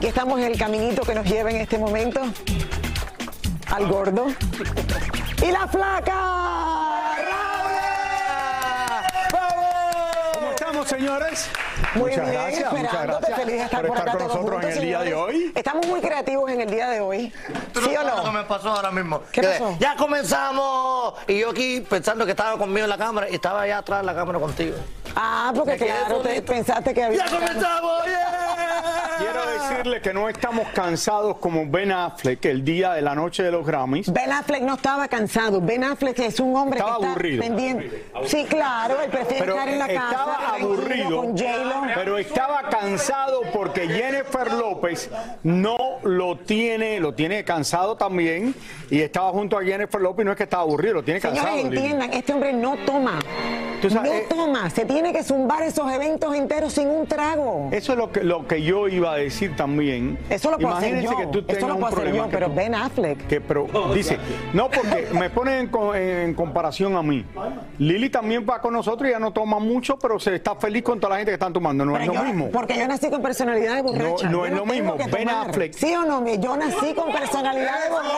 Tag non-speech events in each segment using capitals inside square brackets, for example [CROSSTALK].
Aquí estamos en el caminito que nos lleva en este momento al gordo y la flaca. ¿Cómo estamos, señores? Muy muchas bien, gracias, muchas esperándote, gracias feliz de estar por por estar acá con nosotros en juntos, el día de hoy. Estamos muy creativos en el día de hoy. ¿Tú ¿Sí o sabes lo que no? me pasó ahora mismo? ¿Qué pasó? Ya comenzamos y yo aquí pensando que estaba conmigo en la cámara y estaba allá atrás de la cámara contigo. Ah, porque claro, te pensaste que había. ¡Ya comenzamos! ¡Yeah! Quiero decirle que no estamos cansados como Ben Affleck el día de la noche de los Grammys. Ben Affleck no estaba cansado. Ben Affleck es un hombre Estaba que está aburrido. pendiente. Sí, claro, él prefiere Pero estar en la casa. estaba aburrido, Con. Pero estaba cansado porque Jennifer López no lo tiene, lo tiene cansado también y estaba junto a Jennifer López no es que estaba aburrido, lo tiene cansado. Señores, entiendan, este hombre no toma. Tú sabes, no eh, toma. Se tiene que zumbar esos eventos enteros sin un trago. Eso es lo que, lo que yo iba a decir también. Eso lo puedo hacer Imagínense yo. que tú Eso tengas lo un hacer problema yo, pero tú- Ben Affleck. que pero dice, no porque me ponen en, en comparación a mí. Lili también va con nosotros y ya no toma mucho, pero se está feliz con toda la gente que están tomando. No Pero es lo yo- mismo. Porque yo nací con personalidad de borracha. No- es lo mismo. Ben tomar. Affleck. ¿Sí o no? Yo nací con personalidad de borracha.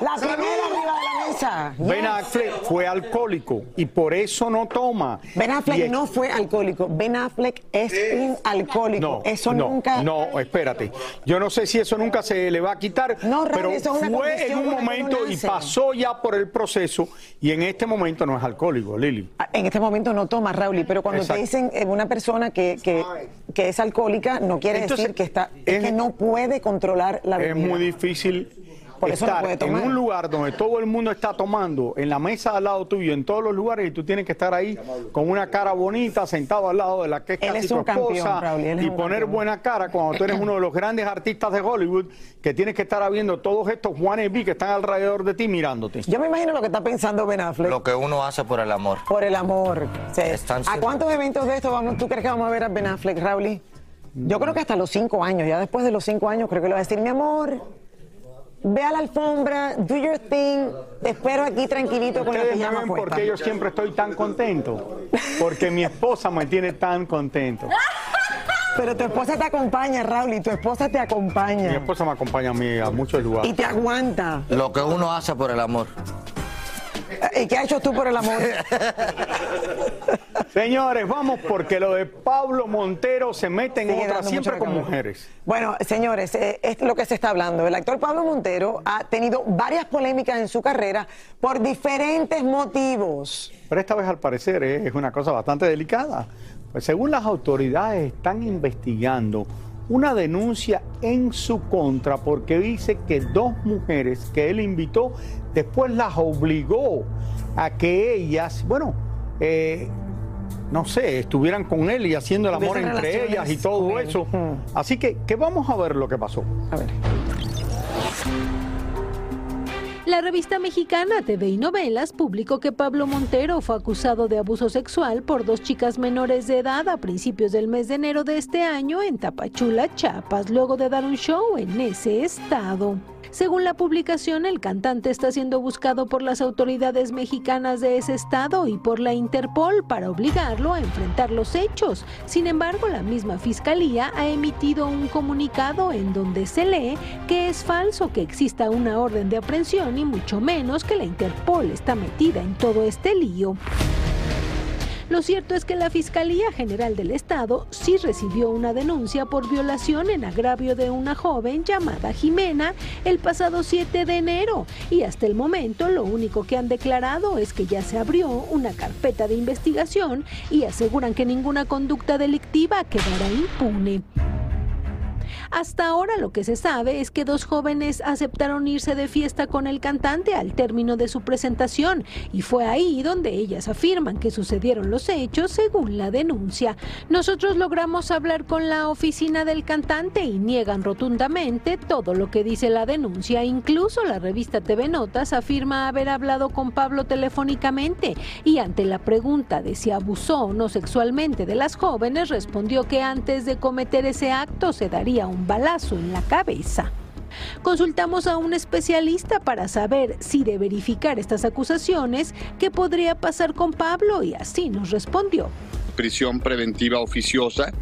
La primera arriba de la mesa. Ben Yes. Affleck fue alcohólico y por eso no toma. Ben Affleck es- no fue alcohólico. Ben Affleck es un alcohólico. No, eso no, nunca. No, espérate. Yo no sé si eso nunca se le va a quitar, No, Raúl, pero eso es una fue en un momento y pasó ya por el proceso y en este momento no es alcohólico, Lili. En este momento no toma, Raúl, pero cuando Exacto. te dicen eh, una persona que, que, que es alcohólica, no quiere Entonces, decir que está, es, es- que no puede controlar la Es bebida. muy difícil Por eso no estar en un lugar donde todo el mundo está tomando, en la mesa al lado tuyo, en todos los lugares, y tú tienes que estar ahí con una cara bonita, sentado al lado de la que es Él casi es tu campeón, esposa, Raúl, él es y poner campeón. buena cara cuando tú eres uno de los grandes artistas de Hollywood, que tienes que estar viendo todos estos Juanes B que están alrededor de ti mirándote. Yo me imagino lo que está pensando Ben Affleck. Lo que uno hace por el amor. Por el amor. ¿A cuántos eventos de estos vamos, tú crees que vamos a ver a Ben Affleck, Raúl? Yo creo que hasta los cinco años. Ya después de los cinco años creo que le va a decir, mi amor, ve a la alfombra, do your thing, te espero aquí tranquilito con la Ustedes me pijama ven puesta. porque yo siempre estoy tan contento, porque mi esposa me tiene tan contento. Pero tu esposa te acompaña, Raúl, y tu esposa te Mi acompaña. esposa me acompaña a mí a muchos lugares. Y te aguanta. Lo que uno hace por el amor. ¿Y qué has hecho tú por el amor? [LAUGHS] Señores, vamos porque lo de Pablo Montero se mete en Sigue otra siempre con mujeres. Bueno, señores, eh, es lo que se está hablando. El actor Pablo Montero ha tenido varias polémicas en su carrera por diferentes motivos. Pero esta vez al parecer eh, es una cosa bastante delicada. Pues según las autoridades están investigando una denuncia en su contra porque dice que dos mujeres que él invitó después las obligó a que ellas, bueno, eh, no sé, estuvieran con él y haciendo el amor entre ellas y todo eso. Así que, que vamos a ver lo que pasó. A ver. La revista mexicana TV y Novelas publicó que Pablo Montero fue acusado de abuso sexual por dos chicas menores de edad a principios del mes de enero de este año en Tapachula, Chiapas, luego de dar un show en ese estado. Según la publicación, el cantante está siendo buscado por las autoridades mexicanas de ese estado y por la Interpol para obligarlo a enfrentar los hechos. Sin embargo, la misma fiscalía ha emitido un comunicado en donde se lee que es falso que exista una orden de aprehensión y mucho menos que la Interpol está metida en todo este lío. Lo cierto es que la Fiscalía General del Estado sí recibió una denuncia por violación en agravio de una joven llamada Jimena el pasado 7 de enero y hasta el momento lo único que han declarado es que ya se abrió una carpeta de investigación y aseguran que ninguna conducta delictiva quedará impune. Hasta ahora lo que se sabe es que dos jóvenes aceptaron irse de fiesta con el cantante al término de su presentación y fue ahí donde ellas afirman que sucedieron los hechos según la denuncia. Nosotros logramos hablar con la oficina del cantante y niegan rotundamente todo lo que dice la denuncia. Incluso la revista TV Notas afirma haber hablado con Pablo telefónicamente y ante la pregunta de si abusó o no sexualmente de las jóvenes respondió que antes de cometer ese acto se daría un balazo en la cabeza. Consultamos a un especialista para saber si de verificar estas acusaciones, qué podría pasar con Pablo y así nos respondió. prisión preventiva oficiosa,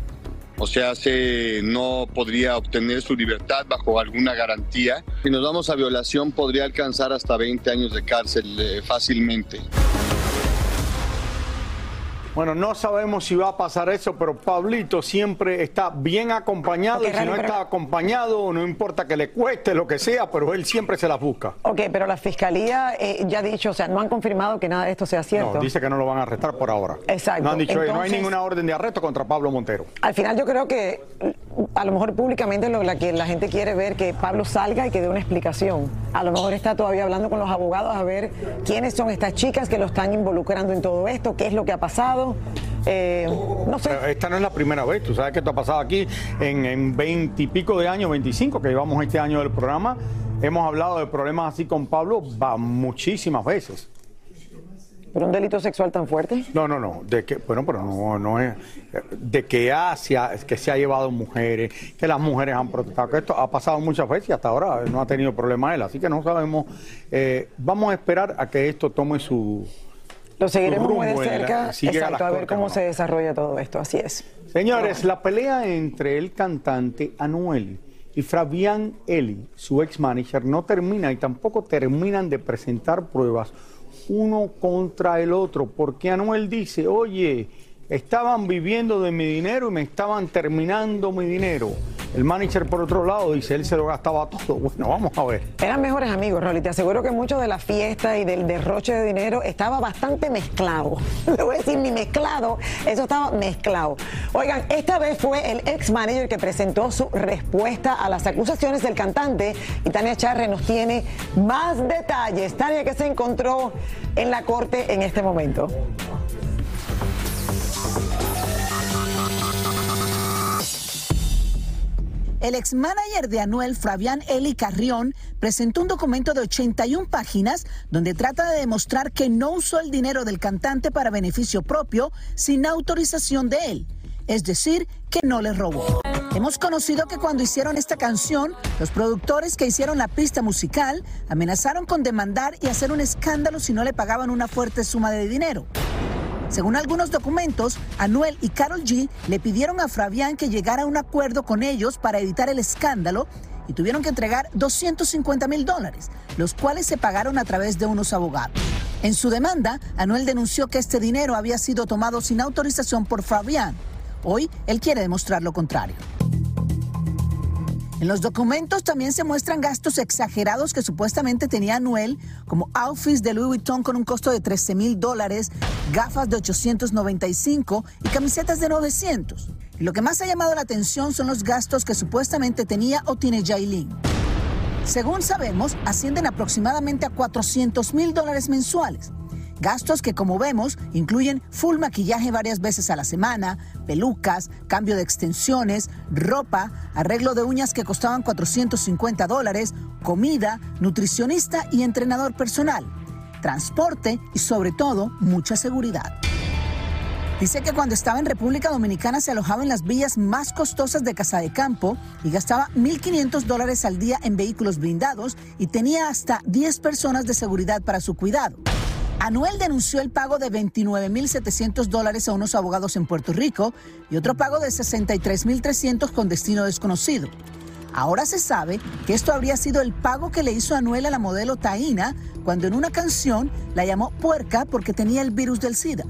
o sea, se no podría obtener su libertad bajo alguna garantía. Si nos vamos a violación, podría alcanzar hasta 20 años de cárcel eh, fácilmente. Bueno, no sabemos si va a pasar eso, pero Pablito siempre está bien acompañado y si Rani, no pero- está acompañado, no importa que le cueste lo que sea, pero él siempre se las busca. Ok, pero la fiscalía eh, ya ha dicho, o sea, no han confirmado que nada de esto sea cierto. No, dice que no lo van a arrestar por ahora. Exacto. No han dicho, "Oye, no hay Entonces- ninguna orden de arresto contra Pablo Montero. Al final yo creo que a lo mejor públicamente lo la que la gente quiere ver que Pablo salga y que dé una explicación. A lo mejor está todavía hablando con los abogados a ver quiénes son estas chicas que lo están involucrando en todo esto, qué es lo que ha pasado. Eh, no sé. Esta no es la primera vez, tú sabes que esto ha pasado aquí en veintipico de años, 25 que llevamos este año del programa. Hemos hablado de problemas así con Pablo muchísimas veces. ¿Pero un delito sexual tan fuerte? No, no, no. De que, bueno, pero no, no es. De que, ha- que se ha llevado mujeres, que las mujeres han protestado, que esto ha pasado muchas veces y hasta ahora no ha tenido problema él. Así que no sabemos. eh, vamos a esperar a que esto tome su. Lo seguiremos muy de la- cerca, a exacto, a ver cortes cómo no. se desarrolla todo esto, así es. Señores, la pelea entre el cantante Anuel y Fabián Eli, su ex manager, no termina y tampoco terminan de presentar pruebas uno contra el otro, porque Anuel dice, oye, estaban viviendo de mi dinero y me estaban terminando mi dinero. El manager, por otro lado, dice, él se lo gastaba todo. [LAUGHS] Bueno, vamos a ver. Eran mejores amigos, Rolly. Te aseguro que mucho de la fiesta y del derroche de dinero estaba bastante mezclado. [LAUGHS] Le voy a decir ni mezclado, eso estaba mezclado. Oigan, esta vez fue el ex manager que presentó su respuesta a las acusaciones del cantante y Tania Charre nos tiene más detalles. Tania, ¿qué se encontró en la corte en este momento? El ex manager de Anuel, Fabián Eli Carrión, presentó un documento de 81 páginas donde trata de demostrar que no usó el dinero del cantante para beneficio propio sin autorización de él. Es decir, que no le robó. Hemos conocido que cuando hicieron esta canción, los productores que hicieron la pista musical amenazaron con demandar y hacer un escándalo si no le pagaban una fuerte suma de dinero. Según algunos documentos, Anuel y Carol G le pidieron a Fabián que llegara a un acuerdo con ellos para evitar el escándalo y tuvieron que entregar 250 mil dólares, los cuales se pagaron a través de unos abogados. En su demanda, Anuel denunció que este dinero había sido tomado sin autorización por Fabián. Hoy, él quiere demostrar lo contrario. En los documentos también se muestran gastos exagerados que supuestamente tenía Anuel, como outfits de Louis Vuitton con un costo de 13 mil dólares, gafas de 895 y camisetas de 900. Lo que más ha llamado la atención son los gastos que supuestamente tenía o tiene Jailin. Según sabemos, ascienden aproximadamente a 400 mil dólares mensuales. Gastos que, como vemos, incluyen full maquillaje varias veces a la semana, pelucas, cambio de extensiones, ropa, arreglo de uñas que costaban 450 dólares, comida, nutricionista y entrenador personal, transporte y, sobre todo, mucha seguridad. Dice que cuando estaba en República Dominicana se alojaba en las villas más costosas de Casa de Campo y gastaba 1.500 dólares al día en vehículos blindados y tenía hasta 10 personas de seguridad para su cuidado. Anuel denunció el pago de 29.700 dólares a unos abogados en Puerto Rico y otro pago de 63.300 con destino desconocido. Ahora se sabe que esto habría sido el pago que le hizo Anuel a la modelo Taina cuando en una canción la llamó puerca porque tenía el virus del SIDA.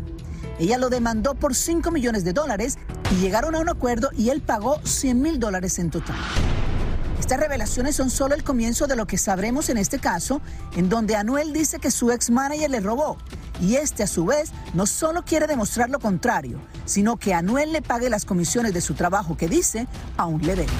Ella lo demandó por 5 millones de dólares y llegaron a un acuerdo y él pagó 100 mil dólares en total. Estas revelaciones son solo el comienzo de lo que sabremos en este caso, en donde Anuel dice que su ex manager le robó. Y este, a su vez, no solo quiere demostrar lo contrario, sino que Anuel le pague las comisiones de su trabajo que dice aún le debe.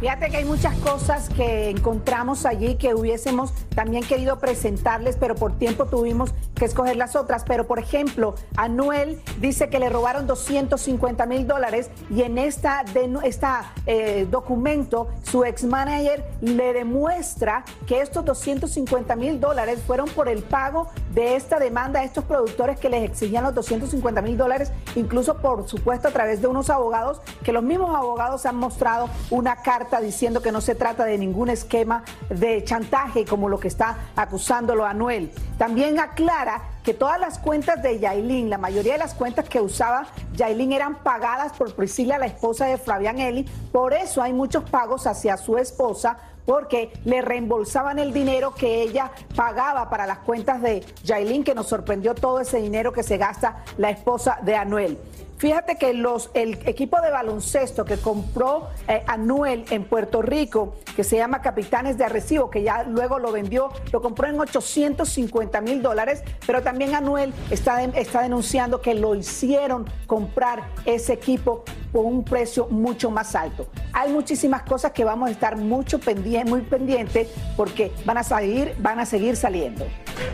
Fíjate que hay muchas cosas que encontramos allí que hubiésemos también querido presentarles, pero por tiempo tuvimos que escoger las otras. Pero, por ejemplo, Anuel dice que le robaron 250 mil dólares y en esta, esta eh, documento su ex manager le demuestra que estos 250 mil dólares fueron por el pago de esta demanda a estos productores que les exigían los 250 mil dólares, incluso por supuesto a través de unos abogados, que los mismos abogados han mostrado una carta diciendo que no se trata de ningún esquema de chantaje como lo que está acusándolo Anuel. También aclara que todas las cuentas de Yailin, la mayoría de las cuentas que usaba Yailin eran pagadas por Priscila, la esposa de Fabián Eli. Por eso hay muchos pagos hacia su esposa porque le reembolsaban el dinero que ella pagaba para las cuentas de Yailin, que nos sorprendió todo ese dinero que se gasta la esposa de Anuel. Fíjate que el equipo de baloncesto que compró eh, Anuel en Puerto Rico, que se llama Capitanes de Arrecibo, que ya luego lo vendió, lo compró en 850 mil dólares, pero también Anuel está, está denunciando que lo hicieron comprar ese equipo por un precio mucho más alto. Hay muchísimas cosas que vamos a estar mucho pendiente, muy pendientes porque van a salir, van a seguir saliendo.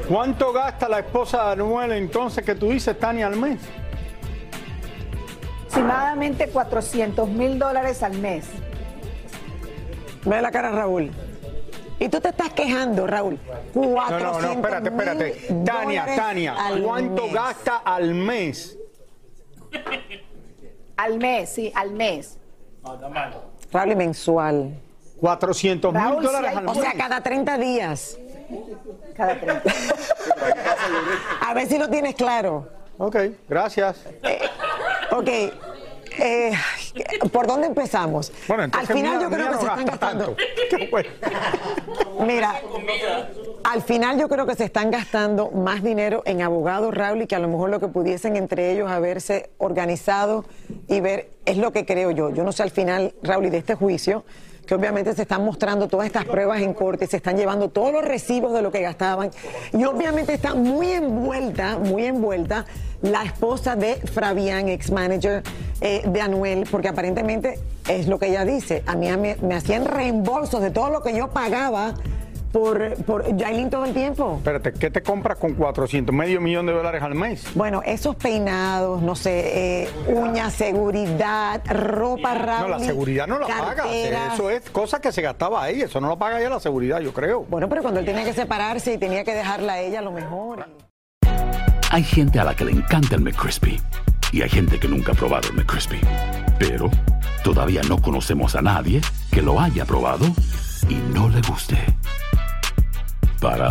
¿Cuánto gasta la esposa de Anuel entonces que tú dices, Tania, al mes? Aproximadamente 400 mil dólares al mes. Ve la cara, Raúl. Y tú te estás quejando, Raúl. 400 no, no, no, espérate, espérate. Tania, Tania, ¿cuánto gasta al mes? Al mes, sí, al mes. Raúl, y mensual. 400 mil dólares al mes. O sea, cada 30 días. Cada 30. [LAUGHS] A ver si lo tienes claro. Ok, gracias. Eh, ok. Eh, ¿Por dónde empezamos? Bueno, al final yo creo que se están gastando. [LAUGHS] Mira, al final yo creo que se están gastando más dinero en abogados, Raúl, y que a lo mejor lo que pudiesen entre ellos haberse organizado y ver es lo que creo yo. Yo no sé al final, Raúl, y de este juicio que obviamente se están mostrando todas estas pruebas en corte, se están llevando todos los recibos de lo que gastaban. Y obviamente está muy envuelta, muy envuelta la esposa de Fabián, ex manager eh, de Anuel, porque aparentemente es lo que ella dice, a mí me, me hacían reembolsos de todo lo que yo pagaba por, por Yailin todo el tiempo. Espérate, ¿qué te compras con 400, medio millón de dólares al mes? Bueno, esos peinados, no sé, eh, uñas, seguridad, ropa rápida. No, la seguridad no la paga. Eso es cosa que se gastaba ahí. Eso no lo paga ella la seguridad, yo creo. Bueno, pero cuando él tenía que separarse y tenía que dejarla a ella, a lo mejor. Hay gente a la que le encanta el McCrispy y hay gente que nunca ha probado el McCrispy. Pero todavía no conocemos a nadie que lo haya probado y no le guste. Para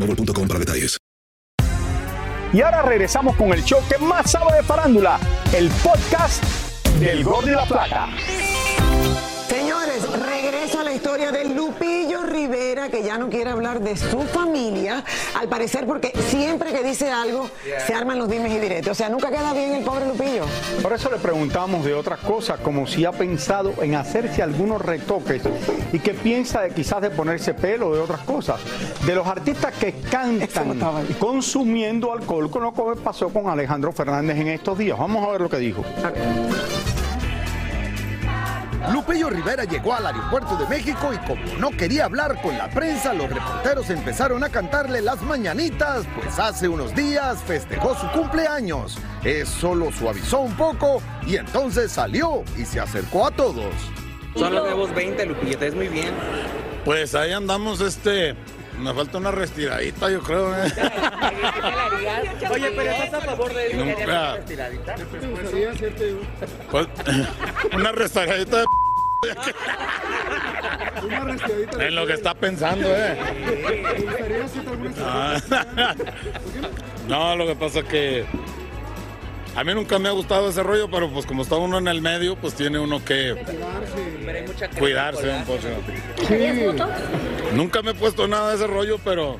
boostmobile.com para detalles. Y ahora regresamos con el show que más sabe de farándula, el podcast del Gol de la Plata. Señores, regreso a la historia de Lupillo Que ya no quiere hablar de su familia, al parecer porque siempre que dice algo se arman los dimes y diretes. O sea, nunca queda bien el pobre Lupillo. Por eso le preguntamos de otras cosas, como si ha pensado en hacerse algunos retoques y qué piensa de quizás de ponerse pelo o de otras cosas. De los artistas que cantan consumiendo alcohol, con lo que pasó con Alejandro Fernández en estos días. Vamos a ver lo que dijo. Lupillo Rivera llegó al aeropuerto de México y como no quería hablar con la prensa, los reporteros empezaron a cantarle las mañanitas, pues hace unos días festejó su cumpleaños. Eso lo suavizó un poco y entonces salió y se acercó a todos. Son los nuevos 20, Lupillo, te ves muy bien. Pues ahí andamos, este. Me falta una restiradita, yo creo. ¿eh? [LAUGHS] Oye, pero estás a favor de eso. Nunca. Pues, [LAUGHS] una restauradita [LAUGHS] de. En lo que está pensando, ¿eh? Ah. No, lo que pasa es que a mí nunca me ha gustado ese rollo, pero pues como está uno en el medio, pues tiene uno que cuidarse un poco. Nunca me he puesto nada de ese rollo, pero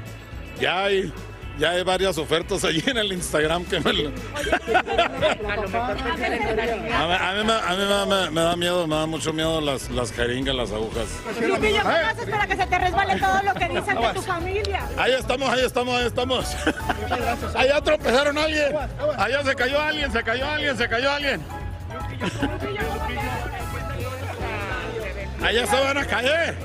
ya hay, ya hay varias ofertas allí en el Instagram que me... lo- A mí, me, da miedo, me da mucho miedo las, las jeringas, las agujas. Lupillo, ¿cómo haces para que se te resbale todo lo que dicen de tu familia? Ahí estamos, ahí estamos, ahí estamos. Allá tropezaron a alguien. Allá se cayó alguien, se cayó alguien, se cayó alguien. Allá se van a caer.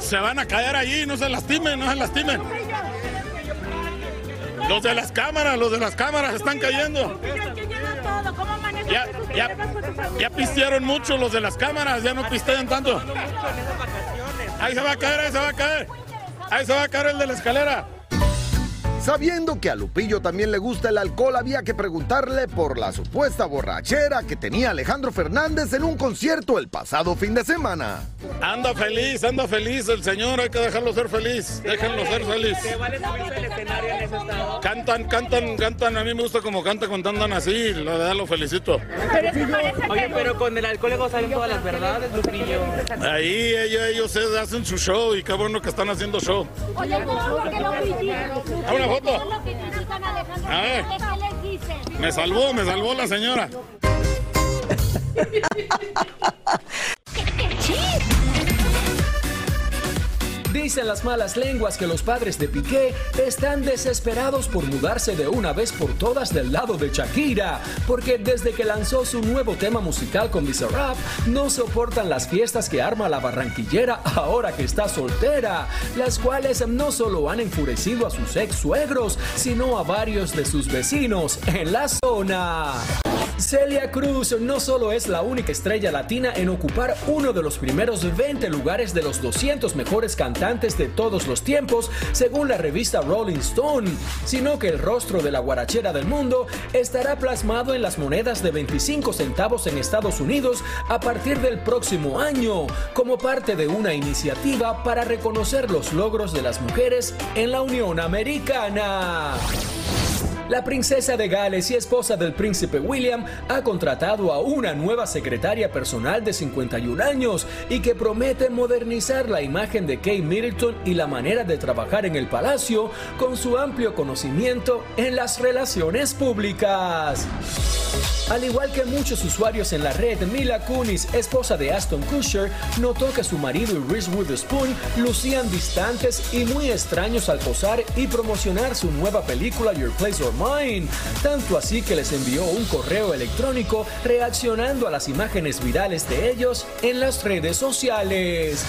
Se, van a caer allí, no se lastimen, no se lastimen. Los de las cámaras, los de las cámaras están cayendo. todo, ¿cómo manejas Ya, ya, ya pistearon mucho los de las cámaras, ya no pistean tanto. Ahí se va a caer, ahí se va a caer. Ahí se va a caer el de la escalera. Sabiendo que a Lupillo también le gusta el alcohol, había que preguntarle por la supuesta borrachera que tenía Alejandro Fernández en un concierto el pasado fin de semana. Anda feliz, anda feliz el señor, hay que dejarlo ser feliz, déjenlo ser feliz. Cantan, cantan, cantan, a mí me gusta como cantan cuando andan así, la verdad lo felicito. Oye, pero con el alcohol luego salen todas las verdades, Lupillo. Ahí ellos, ellos hacen su show y qué bueno que están haciendo show. Oye, no, lo ¿A una foto? a ver. Me salvó, me salvó la señora. [LAUGHS] Dicen las malas lenguas que los padres de Piqué están desesperados por mudarse de una vez por todas del lado de Shakira, porque desde que lanzó su nuevo tema musical con Bizarrap, no soportan las fiestas que arma la barranquillera ahora que está soltera, las cuales no solo han enfurecido a sus ex suegros, sino a varios de sus vecinos en la zona. Celia Cruz no solo es la única estrella latina en ocupar uno de los primeros 20 lugares de los 200 mejores cantantes de todos los tiempos, según la revista Rolling Stone, sino que el rostro de la guarachera del mundo estará plasmado en las monedas de 25 centavos en Estados Unidos a partir del próximo año, como parte de una iniciativa para reconocer los logros de las mujeres en la Unión Americana. La princesa de Gales y esposa del príncipe William ha contratado a una nueva secretaria personal de 51 años y que promete modernizar la imagen de Kate Middleton y la manera de trabajar en el palacio con su amplio conocimiento en las relaciones públicas. Al igual que muchos usuarios en la red, Mila Kunis, esposa de Aston Kutcher, notó que su marido y Reese Witherspoon lucían distantes y muy extraños al posar y promocionar su nueva película Your Place or Tanto así que les envió un correo electrónico reaccionando a las imágenes virales de ellos en las redes sociales.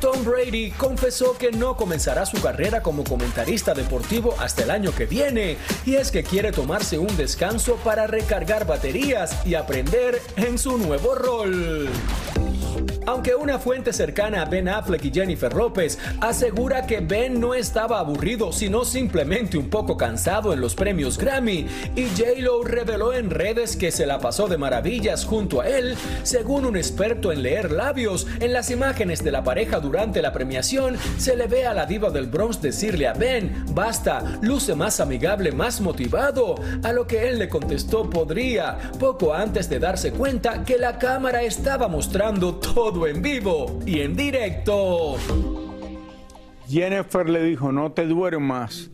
Tom Brady confesó que no comenzará su carrera como comentarista deportivo hasta el año que viene, y es que quiere tomarse un descanso para recargar baterías y aprender en su nuevo rol. Aunque una fuente cercana a Ben Affleck y Jennifer López asegura que Ben no estaba aburrido, sino simplemente un poco cansado en los premios Grammy, y J-Lo reveló en redes que se la pasó de maravillas junto a él, según un experto en leer labios, en las imágenes de la pareja durante la premiación, se le ve a la diva del Bronx decirle a Ben, basta, luce más amigable, más motivado, a lo que él le contestó podría, poco antes de darse cuenta que la cámara estaba mostrando todo en vivo y en directo. Jennifer le dijo, no te duermas,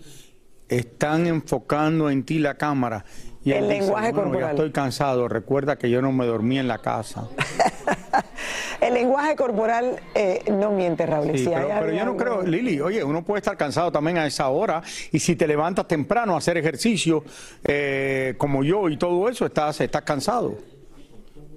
están enfocando en ti la cámara. Y El dice, lenguaje "Bueno, corporal". Ya estoy cansado, recuerda que yo no me dormí en la casa. [LAUGHS] El lenguaje corporal eh, no miente, Raúl. Sí, Si pero, pero yo no algo- creo, Lili, oye, uno puede estar cansado también a esa hora y si te levantas temprano a hacer ejercicio, eh, como yo y todo eso, estás, estás cansado.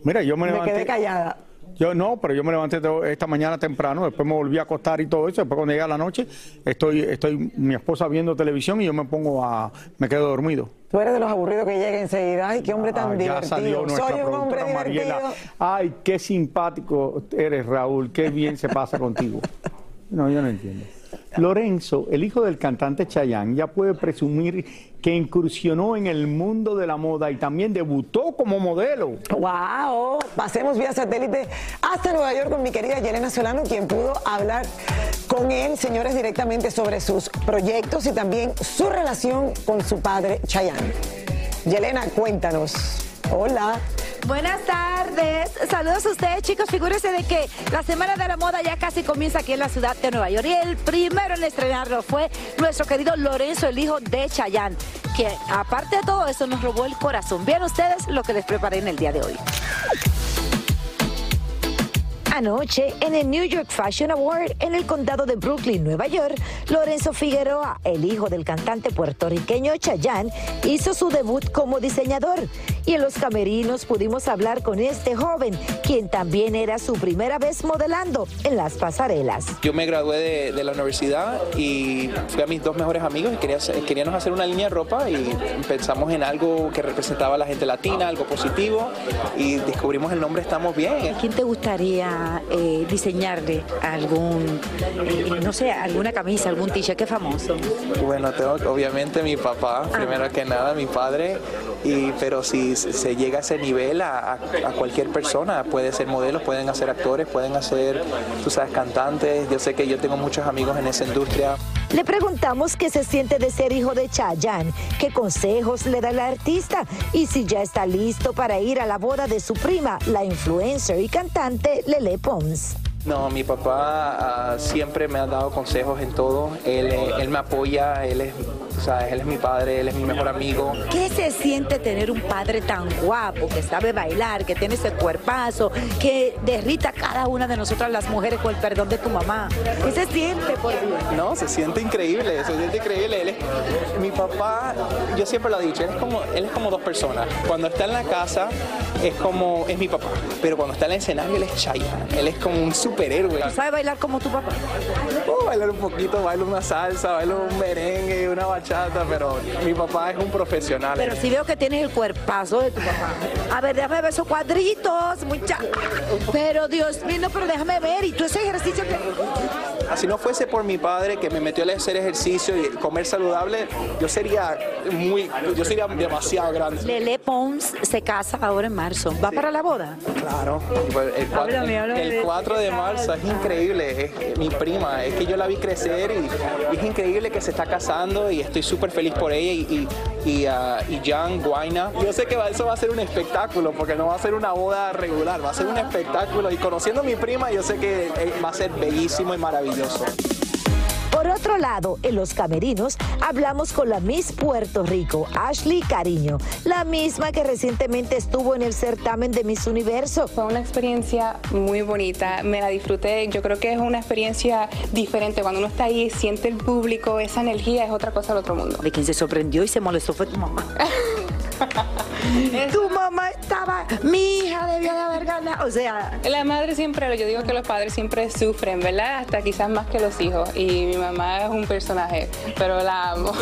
Mira, yo me, Me levanté. quedé callada. Yo no, pero yo me levanté esta mañana temprano, después me volví a acostar y todo eso, después cuando llegué a la noche, estoy, estoy mi esposa viendo televisión y yo me pongo a, me quedo dormido. Tú eres de los aburridos que llega enseguida. Ay, qué hombre tan Ah, ya divertido. salió Soy un hombre productora divertido. Mariela. Ay, qué simpático eres, Raúl, qué bien se pasa contigo. No, yo no entiendo. Lorenzo, el hijo del cantante Chayanne, ya puede presumir que incursionó en el mundo de la moda y también debutó como modelo. ¡Wow! Pasemos vía satélite hasta Nueva York con mi querida Yelena Solano, quien pudo hablar con él, señores, directamente sobre sus proyectos y también su relación con su padre Chayanne. Yelena, cuéntanos. Hola. Buenas tardes. Saludos a ustedes, chicos. Figúrense de que la Semana de la Moda ya casi comienza aquí en la ciudad de Nueva York. Y el primero en estrenarlo fue nuestro querido Lorenzo, el hijo de Chayanne, que aparte de todo eso nos robó el corazón. Vean ustedes lo que les preparé en el día de hoy. Anoche, en el New York Fashion Award en el condado de Brooklyn, Nueva York, Lorenzo Figueroa, el hijo del cantante puertorriqueño Chayanne, hizo su debut como diseñador. Y en los camerinos pudimos hablar con este joven, quien también era su primera vez modelando en las pasarelas. Yo me gradué de, de la universidad y fui a mis dos mejores amigos y quería queríamos hacer una línea de ropa y pensamos en algo que representaba a la gente latina, algo positivo y descubrimos el nombre Estamos Bien. ¿Quién te gustaría eh, diseñarle algún, eh, no sé, alguna camisa, algún t-shirt? ¿Qué famoso? Bueno, tengo obviamente mi papá, primero que nada, mi padre, y, pero si se llega a ese nivel a, a- a cualquier persona, puede ser modelos, pueden hacer actores, pueden hacer, tú sabes, cantantes. Yo sé que yo tengo muchos amigos en esa industria. Le preguntamos qué se siente de ser hijo de Chayanne, qué consejos le da el artista y si ya está listo para ir a la boda de su prima, la influencer y cantante Lele Pons. No, mi papá ah, siempre me ha dado consejos en todo. Él, él me apoya, él es, tú sabes, él es mi padre, él es mi mejor amigo. ¿Qué se siente tener un padre tan guapo, que sabe bailar, que tiene ese cuerpazo, que derrita a cada una de nosotras las mujeres con el perdón de tu mamá? ¿Qué se siente, por Dios? No, se siente increíble, se siente increíble. Él es- mi papá, yo siempre lo he dicho, él es, como, él es como dos personas. Cuando está en la casa es como, es mi papá, pero cuando está en el escenario él es Chayanne, él es como un superhéroe. ¿Sabe bailar como tu papá? Puedo bailar un poquito, bailo una salsa, bailo un merengue, una bachata, pero mi papá es un profesional. Pero si veo que tienes el cuerpazo de tu papá. A ver, déjame ver esos cuadritos, mucha. Pero Dios mío, no, pero déjame ver. ¿Y tú ese ejercicio que.? Si no fuese por mi padre que me metió a hacer ejercicio y comer saludable, yo sería muy, yo sería demasiado grande. Lele Pons se casa ahora en marzo. ¿Va para la boda? Claro. Pues El, cua- Háblame, el- háblame el de 4 de marzo es increíble, es mi prima, es que yo la vi crecer y, y es increíble que se está casando y estoy súper feliz por ella y, y, y, ah, y Jan Guaina. Yo sé que eso va a ser un espectáculo porque no va a ser una boda regular, va a ser un espectáculo y conociendo a mi prima yo sé que eh, va a ser bellísimo y maravilloso. Por otro lado, en los camerinos hablamos con la Miss Puerto Rico, Ashley Cariño, la misma que recientemente estuvo en el certamen de Miss Universo. Fue una experiencia muy bonita, me la disfruté, yo creo que es una experiencia diferente, cuando uno está ahí, siente el público, esa energía es otra cosa del otro mundo. De quien se sorprendió y se molestó fue tu mamá. [LAUGHS] [LAUGHS] Tu mamá estaba, mi hija debió de haber ganado. O sea, La madre siempre, yo digo que los padres siempre sufren, ¿verdad? Hasta quizás más que los hijos. Y mi mamá es un personaje, pero la amo.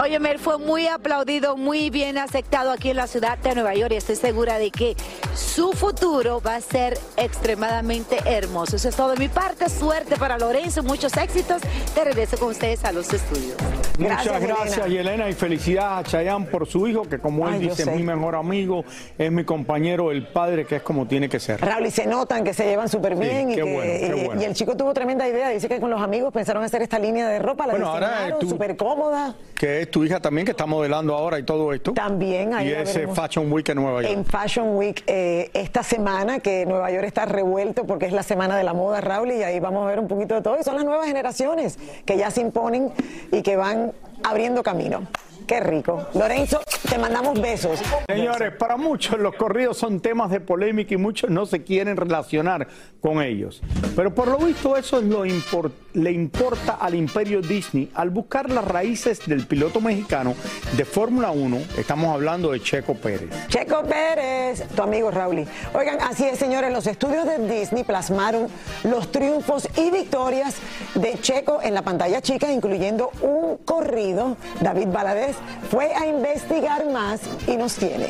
Oye, Mer, fue muy aplaudido, muy bien aceptado aquí en la ciudad de Nueva York y estoy segura de que su futuro va a ser extremadamente hermoso. Eso es todo de mi parte. Suerte para Lorenzo, muchos éxitos. Te regreso con ustedes a los estudios. Muchas gracias, Yelena, y felicidades a Chayanne por su hijo, que como él Ay, dice, es mi mejor amigo, es mi compañero, el padre, que es como tiene que ser. Raúl, y se notan que se llevan súper Sí, bien. y, qué que- bueno, qué y- bueno. y el chico tuvo tremenda idea. Dice que con los amigos pensaron hacer esta línea de ropa. La Bueno, ahora, diseñaron, tú- súper cómoda. Que es tu hija también, que está modelando ahora y todo esto. También, ahí Y ese veremos. Fashion Week en Nueva York. En Fashion Week eh, esta semana, que Nueva York está revuelto porque es la semana de la moda, Raúl, y ahí vamos a ver un poquito de todo. Y son las nuevas generaciones que ya se imponen y que van abriendo camino. Qué rico. Lorenzo, te mandamos besos. Señores, para muchos los corridos son temas de polémica y muchos no se quieren relacionar con ellos. Pero por lo visto eso es lo impor- le importa al imperio Disney al buscar las raíces del piloto mexicano de Fórmula 1. Estamos hablando de Checo Pérez. Checo Pérez, tu amigo Raúl. Oigan, así es, señores, los estudios de Disney plasmaron los triunfos y victorias de Checo en la pantalla chica, incluyendo un corrido. David Valadez fue a investigar más y nos tiene.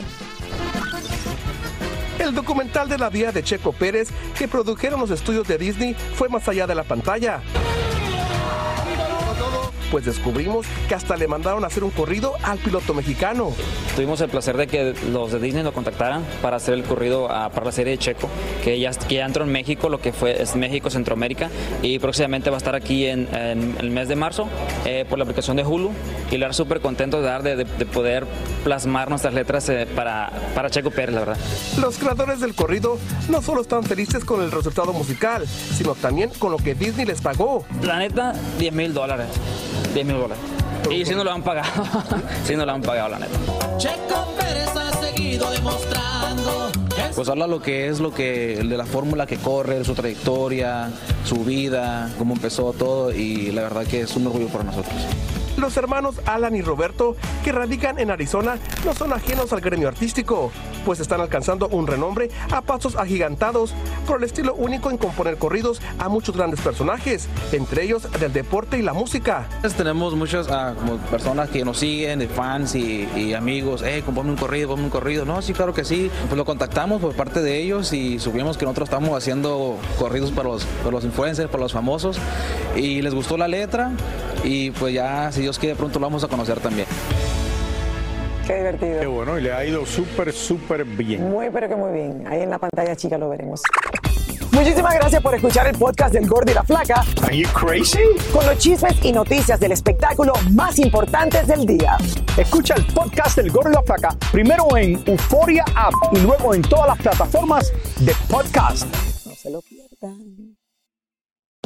El documental de la vida de Checo Pérez que produjeron los estudios de Disney fue más allá de la pantalla. Pues descubrimos que hasta le mandaron a hacer un corrido al piloto mexicano. Tuvimos el placer de que los de Disney lo contactaran para hacer el corrido a- para la serie de Checo, que ya, que ya entró en México, lo que fue es México, Centroamérica, y próximamente va a estar aquí en, en el mes de marzo eh, por la aplicación de Hulu. Y la súper contento de, dar, de poder plasmar nuestras letras eh, para, para Checo Pérez, la verdad. Los creadores del corrido no solo están felices con el resultado musical, sino también con lo que Disney les pagó. La neta, 10 mil dólares. 10 mil dólares. Y si no lo han pagado, [LAUGHS] si no lo han pagado, la neta. Checo Pérez ha seguido demostrando. Pues habla lo que es lo que de la fórmula que corre, su trayectoria, su vida, cómo empezó todo y la verdad que es un orgullo para nosotros. Los hermanos Alan y Roberto, que radican en Arizona, no son ajenos al gremio artístico, pues están alcanzando un renombre a pasos agigantados por el estilo único en componer corridos a muchos grandes personajes, entre ellos del deporte y la música. Entonces, tenemos muchas ah, personas que nos siguen, fans y, amigos, eh, ponme un corrido, ponme un corrido. No, sí, claro que sí. Pues lo contactamos por parte de ellos y supimos que nosotros estamos haciendo corridos para los, para los influencers, para los famosos y les gustó la letra y pues ya, si Dios quiere, pronto lo vamos a conocer también. Qué divertido. Qué bueno, y le ha ido súper, súper bien. Muy, pero que muy bien. Ahí en la pantalla chica lo veremos. Muchísimas gracias por escuchar el podcast del Gordo y la Flaca. Are you crazy? Con los chismes y noticias del espectáculo más importantes del día. Escucha el podcast del Gordo y la Flaca primero en Euforia App y luego en todas las plataformas de podcast. No se lo pierdan.